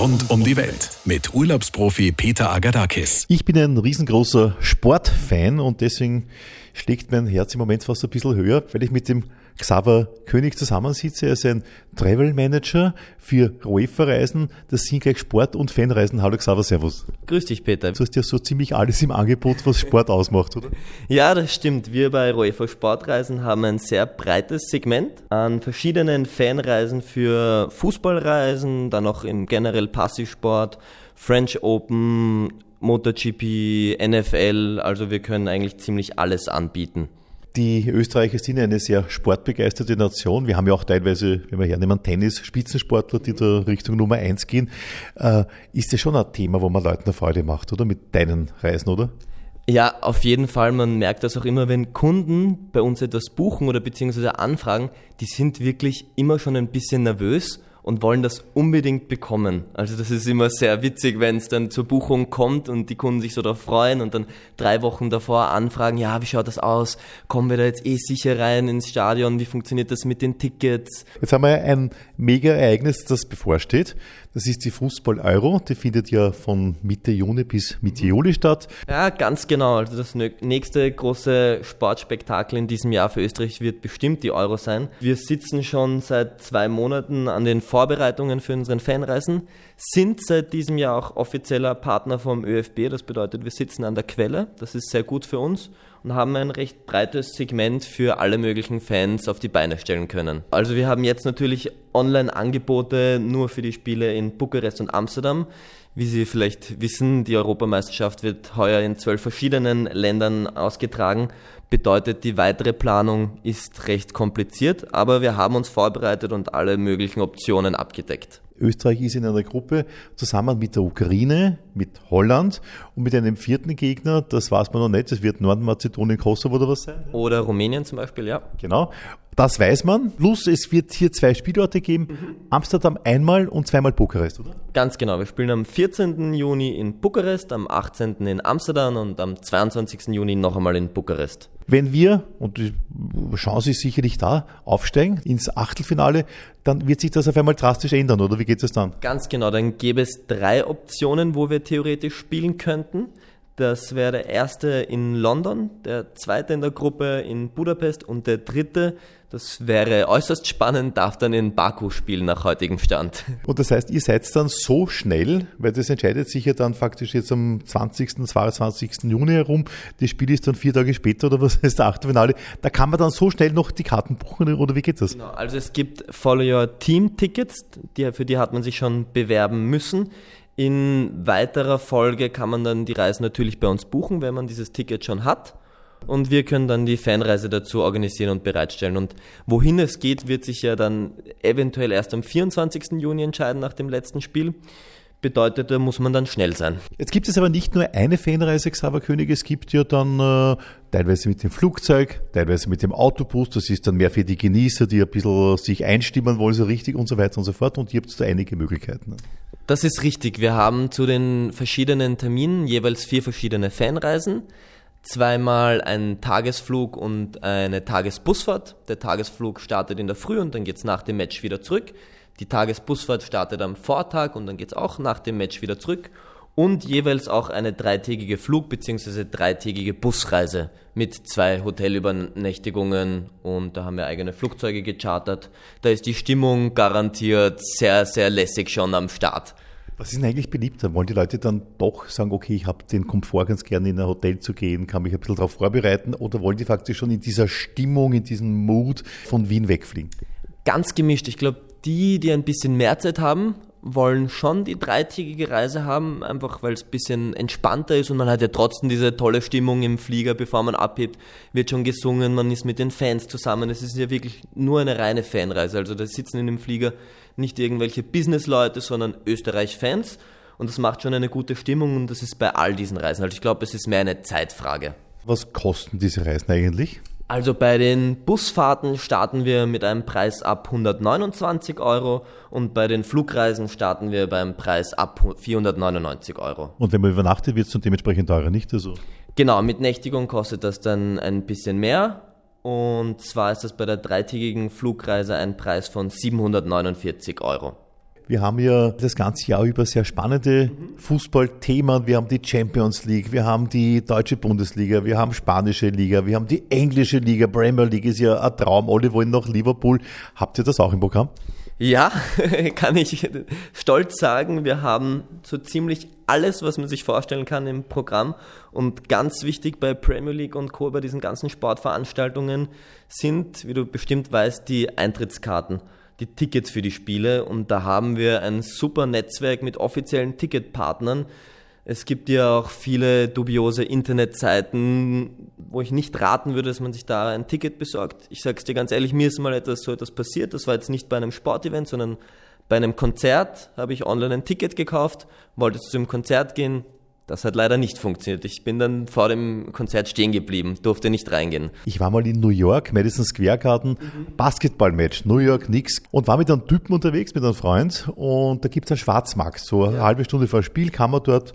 Rund um die Welt mit Urlaubsprofi Peter Agadakis. Ich bin ein riesengroßer Sportfan und deswegen schlägt mein Herz im Moment fast ein bisschen höher, weil ich mit dem Xaver König zusammensitze. Er ist ein Travel Manager für UEFA-Reisen. Das sind gleich Sport- und Fanreisen. Hallo Xaver, Servus. Grüß dich, Peter. Du hast ja so ziemlich alles im Angebot, was Sport ausmacht, oder? Ja, das stimmt. Wir bei UEFA Sportreisen haben ein sehr breites Segment an verschiedenen Fanreisen für Fußballreisen, dann auch im generell Passivsport, French Open, MotoGP, NFL. Also wir können eigentlich ziemlich alles anbieten. Die Österreicher sind eine sehr sportbegeisterte Nation. Wir haben ja auch teilweise, wenn wir hernehmen, Tennis-Spitzensportler, die da Richtung Nummer eins gehen. Äh, ist das schon ein Thema, wo man Leuten eine Freude macht, oder? Mit deinen Reisen, oder? Ja, auf jeden Fall. Man merkt das auch immer, wenn Kunden bei uns etwas buchen oder beziehungsweise anfragen, die sind wirklich immer schon ein bisschen nervös und wollen das unbedingt bekommen. Also das ist immer sehr witzig, wenn es dann zur Buchung kommt und die Kunden sich so darauf freuen und dann drei Wochen davor anfragen, ja, wie schaut das aus? Kommen wir da jetzt eh sicher rein ins Stadion? Wie funktioniert das mit den Tickets? Jetzt haben wir ein Mega-Ereignis, das bevorsteht. Das ist die Fußball-Euro. Die findet ja von Mitte Juni bis Mitte Juli statt. Ja, ganz genau. Also das nächste große Sportspektakel in diesem Jahr für Österreich wird bestimmt die Euro sein. Wir sitzen schon seit zwei Monaten an den Vorbereitungen für unseren Fanreisen, sind seit diesem Jahr auch offizieller Partner vom ÖFB. Das bedeutet, wir sitzen an der Quelle. Das ist sehr gut für uns und haben ein recht breites Segment für alle möglichen Fans auf die Beine stellen können. Also wir haben jetzt natürlich Online-Angebote nur für die Spiele in Bukarest und Amsterdam. Wie Sie vielleicht wissen, die Europameisterschaft wird heuer in zwölf verschiedenen Ländern ausgetragen. Bedeutet, die weitere Planung ist recht kompliziert, aber wir haben uns vorbereitet und alle möglichen Optionen abgedeckt. Österreich ist in einer Gruppe zusammen mit der Ukraine, mit Holland und mit einem vierten Gegner, das weiß man noch nicht, das wird Nordmazedonien, Kosovo oder was sein? Oder Rumänien zum Beispiel, ja. Genau. Das weiß man. Plus, es wird hier zwei Spielorte geben. Mhm. Amsterdam einmal und zweimal Bukarest, oder? Ganz genau. Wir spielen am 14. Juni in Bukarest, am 18. in Amsterdam und am 22. Juni noch einmal in Bukarest. Wenn wir, und die Chance ist sicherlich da, aufsteigen ins Achtelfinale, dann wird sich das auf einmal drastisch ändern, oder wie geht es dann? Ganz genau, dann gäbe es drei Optionen, wo wir theoretisch spielen könnten. Das wäre der erste in London, der zweite in der Gruppe in Budapest und der dritte das wäre äußerst spannend, darf dann in Baku spielen nach heutigem Stand. Und das heißt, ihr seid dann so schnell, weil das entscheidet sich ja dann faktisch jetzt am 20., 22. Juni herum. Das Spiel ist dann vier Tage später oder was ist der Achtelfinale. Da kann man dann so schnell noch die Karten buchen oder wie geht das? Genau, also es gibt Follow Your Team Tickets, die, für die hat man sich schon bewerben müssen. In weiterer Folge kann man dann die Reise natürlich bei uns buchen, wenn man dieses Ticket schon hat und wir können dann die Fanreise dazu organisieren und bereitstellen. Und wohin es geht, wird sich ja dann eventuell erst am 24. Juni entscheiden nach dem letzten Spiel. Bedeutet, da muss man dann schnell sein. Jetzt gibt es aber nicht nur eine Fanreise, Xaver König, es gibt ja dann äh, teilweise mit dem Flugzeug, teilweise mit dem Autobus, das ist dann mehr für die Genießer, die ein bisschen sich einstimmen wollen, so richtig und so weiter und so fort. Und ihr habt da einige Möglichkeiten. Das ist richtig. Wir haben zu den verschiedenen Terminen jeweils vier verschiedene Fanreisen zweimal ein Tagesflug und eine Tagesbusfahrt. Der Tagesflug startet in der Früh und dann geht's nach dem Match wieder zurück. Die Tagesbusfahrt startet am Vortag und dann geht's auch nach dem Match wieder zurück. Und jeweils auch eine dreitägige Flug- bzw. dreitägige Busreise mit zwei Hotelübernächtigungen und da haben wir eigene Flugzeuge gechartert. Da ist die Stimmung garantiert sehr, sehr lässig schon am Start. Was ist denn eigentlich beliebter? Wollen die Leute dann doch sagen, okay, ich habe den Komfort ganz gerne in ein Hotel zu gehen, kann mich ein bisschen darauf vorbereiten oder wollen die faktisch schon in dieser Stimmung, in diesem Mut von Wien wegfliegen? Ganz gemischt. Ich glaube, die, die ein bisschen mehr Zeit haben, wollen schon die dreitägige Reise haben, einfach weil es ein bisschen entspannter ist und man hat ja trotzdem diese tolle Stimmung im Flieger, bevor man abhebt, wird schon gesungen, man ist mit den Fans zusammen. Es ist ja wirklich nur eine reine Fanreise. Also da sitzen in dem Flieger nicht irgendwelche Businessleute, sondern Österreich-Fans. Und das macht schon eine gute Stimmung und das ist bei all diesen Reisen. Also ich glaube, es ist mehr eine Zeitfrage. Was kosten diese Reisen eigentlich? Also bei den Busfahrten starten wir mit einem Preis ab 129 Euro und bei den Flugreisen starten wir beim Preis ab 499 Euro. Und wenn man übernachtet, wird es dann dementsprechend teurer, nicht? Also genau, mit Nächtigung kostet das dann ein bisschen mehr. Und zwar ist das bei der dreitägigen Flugreise ein Preis von 749 Euro. Wir haben ja das ganze Jahr über sehr spannende Fußballthemen. Wir haben die Champions League, wir haben die deutsche Bundesliga, wir haben spanische Liga, wir haben die englische Liga, Premier League ist ja ein Traum. Alle wollen nach Liverpool. Habt ihr das auch im Programm? Ja, kann ich stolz sagen, wir haben so ziemlich alles, was man sich vorstellen kann im Programm. Und ganz wichtig bei Premier League und Co. bei diesen ganzen Sportveranstaltungen sind, wie du bestimmt weißt, die Eintrittskarten, die Tickets für die Spiele. Und da haben wir ein super Netzwerk mit offiziellen Ticketpartnern, es gibt ja auch viele dubiose Internetseiten, wo ich nicht raten würde, dass man sich da ein Ticket besorgt. Ich sage es dir ganz ehrlich, mir ist mal etwas so etwas passiert. Das war jetzt nicht bei einem Sportevent, sondern bei einem Konzert habe ich online ein Ticket gekauft, wollte zu dem Konzert gehen, das hat leider nicht funktioniert. Ich bin dann vor dem Konzert stehen geblieben, durfte nicht reingehen. Ich war mal in New York, Madison Square Garden, mhm. Basketballmatch, New York Knicks und war mit einem Typen unterwegs, mit einem Freund und da gibt es einen Schwarzmarkt. So eine ja. halbe Stunde vor Spiel kann man dort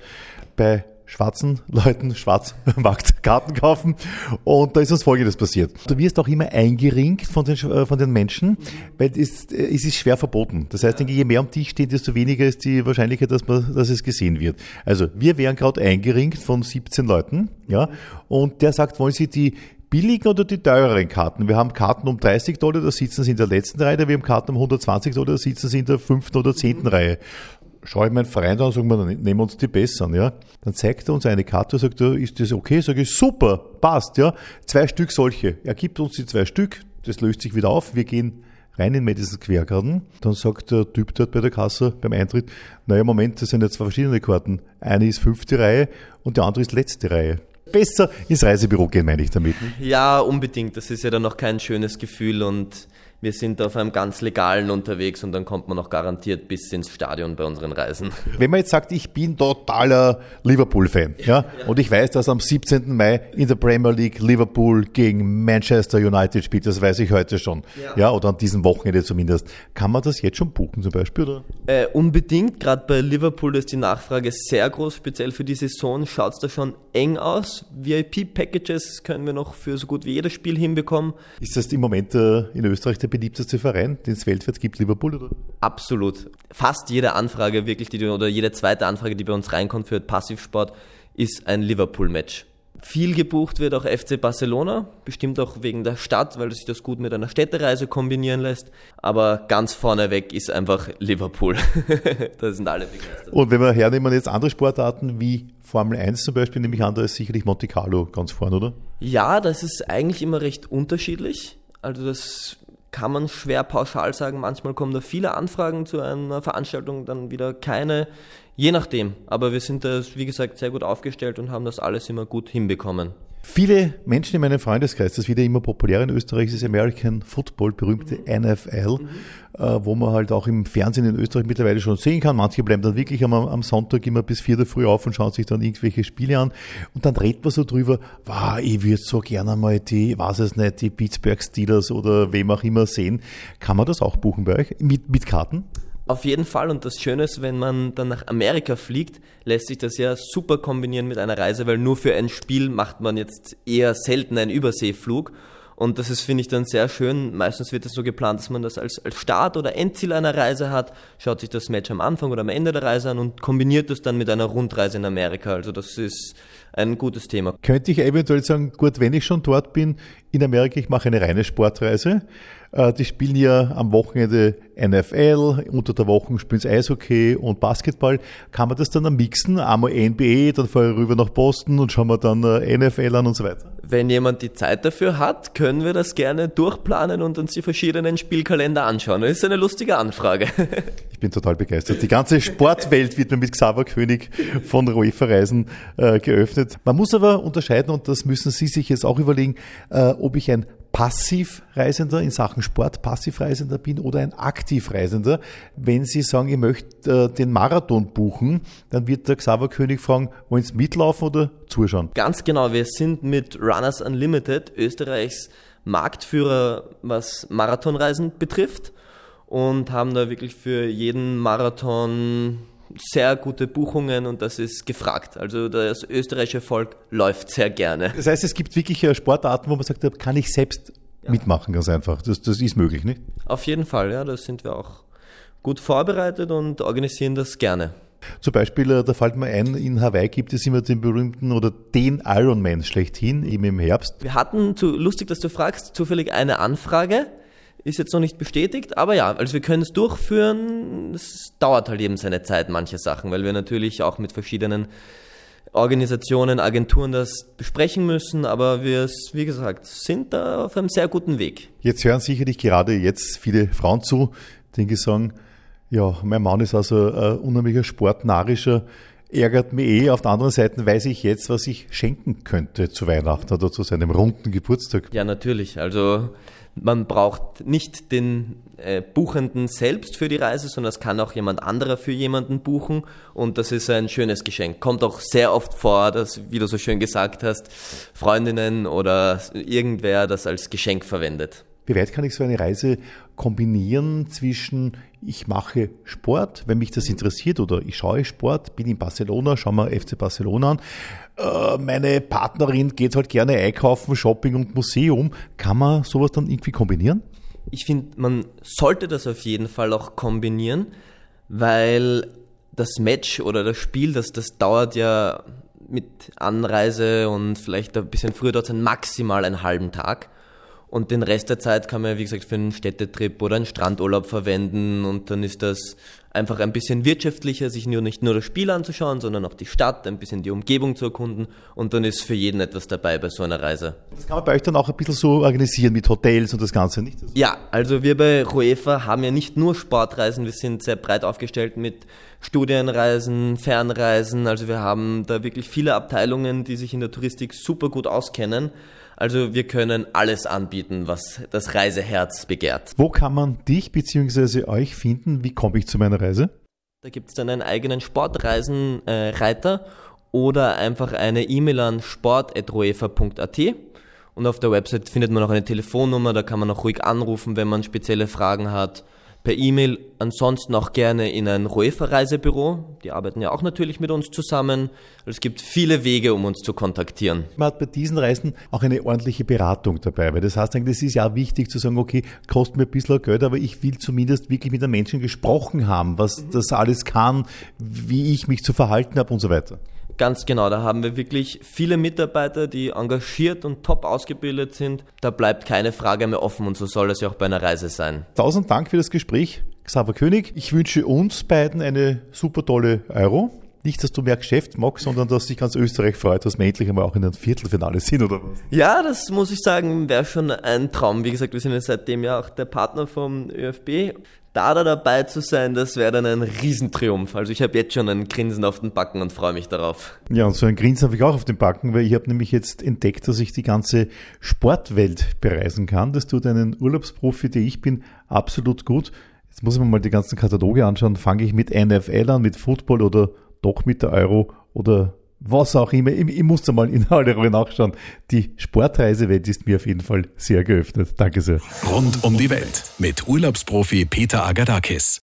bei schwarzen Leuten Schwarzmarkt Karten kaufen. Und da ist uns Folgendes passiert. Du wirst auch immer eingeringt von den, äh, von den Menschen, weil es, äh, es ist schwer verboten. Das heißt, je mehr am Tisch stehen, desto weniger ist die Wahrscheinlichkeit, dass, man, dass es gesehen wird. Also wir wären gerade eingeringt von 17 Leuten, ja, und der sagt, wollen Sie die billigen oder die teureren Karten. Wir haben Karten um 30 Dollar, da sitzen sie in der letzten Reihe, wir haben Karten um 120 Dollar, da sitzen sie in der fünften oder zehnten Reihe schaue ich meinen Freund an und sage mir, dann nehmen wir uns die besseren, ja. Dann zeigt er uns eine Karte und sagt, ist das okay? Sage ich, super, passt, ja. Zwei Stück solche. Er gibt uns die zwei Stück, das löst sich wieder auf, wir gehen rein in Madison Square Garden. Dann sagt der Typ dort bei der Kasse beim Eintritt, naja, Moment, das sind ja zwei verschiedene Karten. Eine ist fünfte Reihe und die andere ist letzte Reihe. Besser ins Reisebüro gehen, meine ich damit. Ja, unbedingt. Das ist ja dann noch kein schönes Gefühl und wir sind auf einem ganz legalen unterwegs und dann kommt man noch garantiert bis ins Stadion bei unseren Reisen. Wenn man jetzt sagt, ich bin totaler Liverpool-Fan, ja, ja, und ich weiß, dass am 17. Mai in der Premier League Liverpool gegen Manchester United spielt, das weiß ich heute schon, ja, ja oder an diesem Wochenende zumindest. Kann man das jetzt schon buchen zum Beispiel, oder? Äh, unbedingt, gerade bei Liverpool ist die Nachfrage sehr groß, speziell für die Saison schaut es da schon eng aus. VIP-Packages können wir noch für so gut wie jedes Spiel hinbekommen. Ist das im Moment äh, in Österreich der beliebteste Verein, den es weltweit gibt, Liverpool, oder? Absolut. Fast jede Anfrage, wirklich, die, oder jede zweite Anfrage, die bei uns reinkommt für Passivsport, ist ein Liverpool-Match. Viel gebucht wird auch FC Barcelona, bestimmt auch wegen der Stadt, weil sich das gut mit einer Städtereise kombinieren lässt. Aber ganz vorneweg ist einfach Liverpool. da sind alle begeistert. Und wenn wir hernehmen jetzt andere Sportarten wie Formel 1 zum Beispiel, nehme ich an, da ist sicherlich Monte Carlo ganz vorn, oder? Ja, das ist eigentlich immer recht unterschiedlich. Also das kann man schwer pauschal sagen. Manchmal kommen da viele Anfragen zu einer Veranstaltung, dann wieder keine. Je nachdem. Aber wir sind da, wie gesagt, sehr gut aufgestellt und haben das alles immer gut hinbekommen. Viele Menschen in meinem Freundeskreis, das wieder immer populär in Österreich ist American Football, berühmte mhm. NFL, mhm. Äh, wo man halt auch im Fernsehen in Österreich mittlerweile schon sehen kann. Manche bleiben dann wirklich am, am Sonntag immer bis vier der Früh auf und schauen sich dann irgendwelche Spiele an. Und dann redet man so drüber, wow, ich würde so gerne mal die, weiß es nicht, die Pittsburgh Steelers oder wem auch immer sehen. Kann man das auch buchen bei euch? Mit, mit Karten? Auf jeden Fall. Und das Schöne ist, wenn man dann nach Amerika fliegt, lässt sich das ja super kombinieren mit einer Reise, weil nur für ein Spiel macht man jetzt eher selten einen Überseeflug. Und das ist, finde ich, dann sehr schön. Meistens wird es so geplant, dass man das als, als Start- oder Endziel einer Reise hat, schaut sich das Match am Anfang oder am Ende der Reise an und kombiniert das dann mit einer Rundreise in Amerika. Also das ist ein gutes Thema. Könnte ich eventuell sagen, gut, wenn ich schon dort bin, in Amerika, ich mache eine reine Sportreise. Äh, die spielen ja am Wochenende NFL, unter der Woche spielen sie Eishockey und Basketball. Kann man das dann am mixen? Einmal NBA, dann fahre ich rüber nach Boston und schauen wir dann äh, NFL an und so weiter. Wenn jemand die Zeit dafür hat, können wir das gerne durchplanen und uns die verschiedenen Spielkalender anschauen. Das ist eine lustige Anfrage. Ich bin total begeistert. Die ganze Sportwelt wird mir mit Xaver König von UEFA Reisen äh, geöffnet. Man muss aber unterscheiden, und das müssen Sie sich jetzt auch überlegen, äh, ob ich ein Passivreisender in Sachen Sport, Passivreisender bin oder ein Aktivreisender. Wenn Sie sagen, ich möchte äh, den Marathon buchen, dann wird der Xaver König fragen, wollen Sie mitlaufen oder zuschauen? Ganz genau, wir sind mit Runners Unlimited Österreichs Marktführer, was Marathonreisen betrifft und haben da wirklich für jeden Marathon sehr gute Buchungen und das ist gefragt. Also das österreichische Volk läuft sehr gerne. Das heißt, es gibt wirklich Sportarten, wo man sagt, kann ich selbst ja. mitmachen, ganz einfach. Das, das ist möglich, nicht? Auf jeden Fall, ja, da sind wir auch gut vorbereitet und organisieren das gerne. Zum Beispiel, äh, da fällt mir ein, in Hawaii gibt es immer den berühmten oder den Ironman schlechthin, eben im Herbst. Wir hatten, zu, lustig, dass du fragst, zufällig eine Anfrage. Ist jetzt noch nicht bestätigt, aber ja, also wir können es durchführen. Es dauert halt eben seine Zeit, manche Sachen, weil wir natürlich auch mit verschiedenen Organisationen, Agenturen das besprechen müssen, aber wir, wie gesagt, sind da auf einem sehr guten Weg. Jetzt hören sicherlich gerade jetzt viele Frauen zu, die sagen, ja, mein Mann ist also ein unheimlicher sportnarischer, ärgert mich eh. Auf der anderen Seite weiß ich jetzt, was ich schenken könnte zu Weihnachten oder zu seinem runden Geburtstag. Ja, natürlich. Also man braucht nicht den äh, Buchenden selbst für die Reise, sondern es kann auch jemand anderer für jemanden buchen und das ist ein schönes Geschenk. Kommt auch sehr oft vor, dass, wie du so schön gesagt hast, Freundinnen oder irgendwer das als Geschenk verwendet. Wie weit kann ich so eine Reise kombinieren zwischen ich mache Sport, wenn mich das interessiert, oder ich schaue Sport, bin in Barcelona, schaue mir FC Barcelona an. Äh, meine Partnerin geht halt gerne einkaufen, Shopping und Museum. Kann man sowas dann irgendwie kombinieren? Ich finde, man sollte das auf jeden Fall auch kombinieren, weil das Match oder das Spiel, das, das dauert ja mit Anreise und vielleicht ein bisschen früher dort maximal einen halben Tag. Und den Rest der Zeit kann man, wie gesagt, für einen Städtetrip oder einen Strandurlaub verwenden. Und dann ist das einfach ein bisschen wirtschaftlicher, sich nur nicht nur das Spiel anzuschauen, sondern auch die Stadt, ein bisschen die Umgebung zu erkunden. Und dann ist für jeden etwas dabei bei so einer Reise. Das kann man bei euch dann auch ein bisschen so organisieren mit Hotels und das Ganze, nicht? Ja, also wir bei Roefa haben ja nicht nur Sportreisen, wir sind sehr breit aufgestellt mit Studienreisen, Fernreisen. Also wir haben da wirklich viele Abteilungen, die sich in der Touristik super gut auskennen. Also wir können alles anbieten, was das Reiseherz begehrt. Wo kann man dich bzw. euch finden? Wie komme ich zu meiner Reise? Da gibt es dann einen eigenen Sportreisenreiter äh, oder einfach eine E-Mail an sport.roefa.at. Und auf der Website findet man auch eine Telefonnummer, da kann man auch ruhig anrufen, wenn man spezielle Fragen hat per E-Mail, ansonsten auch gerne in ein Roefer-Reisebüro. Die arbeiten ja auch natürlich mit uns zusammen. Es gibt viele Wege, um uns zu kontaktieren. Man hat bei diesen Reisen auch eine ordentliche Beratung dabei, weil das heißt eigentlich, das ist ja wichtig zu sagen, okay, kostet mir ein bisschen Geld, aber ich will zumindest wirklich mit einem Menschen gesprochen haben, was mhm. das alles kann, wie ich mich zu verhalten habe und so weiter. Ganz genau, da haben wir wirklich viele Mitarbeiter, die engagiert und top ausgebildet sind. Da bleibt keine Frage mehr offen und so soll es ja auch bei einer Reise sein. Tausend Dank für das Gespräch, Xaver König. Ich wünsche uns beiden eine super tolle Euro. Nicht, dass du mehr Geschäft magst, sondern dass sich ganz Österreich freut, dass wir endlich einmal auch in einem Viertelfinale sind, oder was? Ja, das muss ich sagen, wäre schon ein Traum. Wie gesagt, wir sind ja seitdem ja auch der Partner vom ÖFB da, da dabei zu sein, das wäre dann ein Riesentriumph. Also ich habe jetzt schon ein Grinsen auf den Backen und freue mich darauf. Ja, und so ein Grinsen habe ich auch auf den Backen, weil ich habe nämlich jetzt entdeckt, dass ich die ganze Sportwelt bereisen kann. Das tut einen Urlaubsprofi, der ich bin, absolut gut. Jetzt muss ich mir mal die ganzen Kataloge anschauen. Fange ich mit NFL an, mit Football oder doch mit der Euro oder was auch immer. Ich, ich muss da mal in alle Ruhe nachschauen. Die Sportreisewelt ist mir auf jeden Fall sehr geöffnet. Danke sehr. Rund um die Welt mit Urlaubsprofi Peter Agadakis.